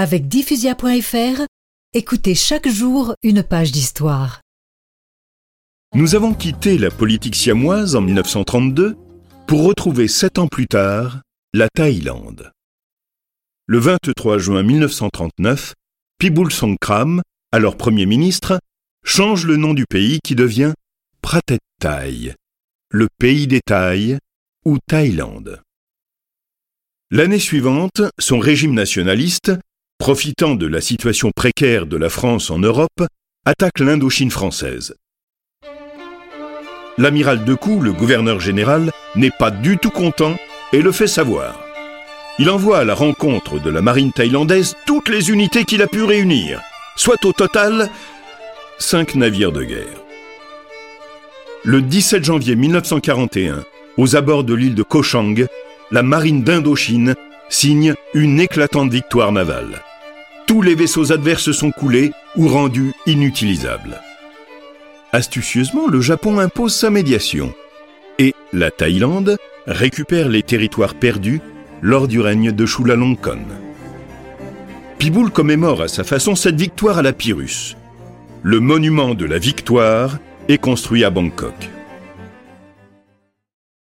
Avec diffusia.fr, écoutez chaque jour une page d'histoire. Nous avons quitté la politique siamoise en 1932 pour retrouver sept ans plus tard la Thaïlande. Le 23 juin 1939, Pibul Songkram, alors Premier ministre, change le nom du pays qui devient Pratet Thai, le pays des Thaïs ou Thaïlande. L'année suivante, son régime nationaliste profitant de la situation précaire de la France en Europe, attaque l'Indochine française. L'amiral Decoux, le gouverneur général, n'est pas du tout content et le fait savoir. Il envoie à la rencontre de la marine thaïlandaise toutes les unités qu'il a pu réunir, soit au total cinq navires de guerre. Le 17 janvier 1941, aux abords de l'île de Koh Chang, la marine d'Indochine signe une éclatante victoire navale tous les vaisseaux adverses sont coulés ou rendus inutilisables. Astucieusement, le Japon impose sa médiation et la Thaïlande récupère les territoires perdus lors du règne de Chulalongkorn. Piboul commémore à sa façon cette victoire à la Pyrrhus. Le monument de la victoire est construit à Bangkok.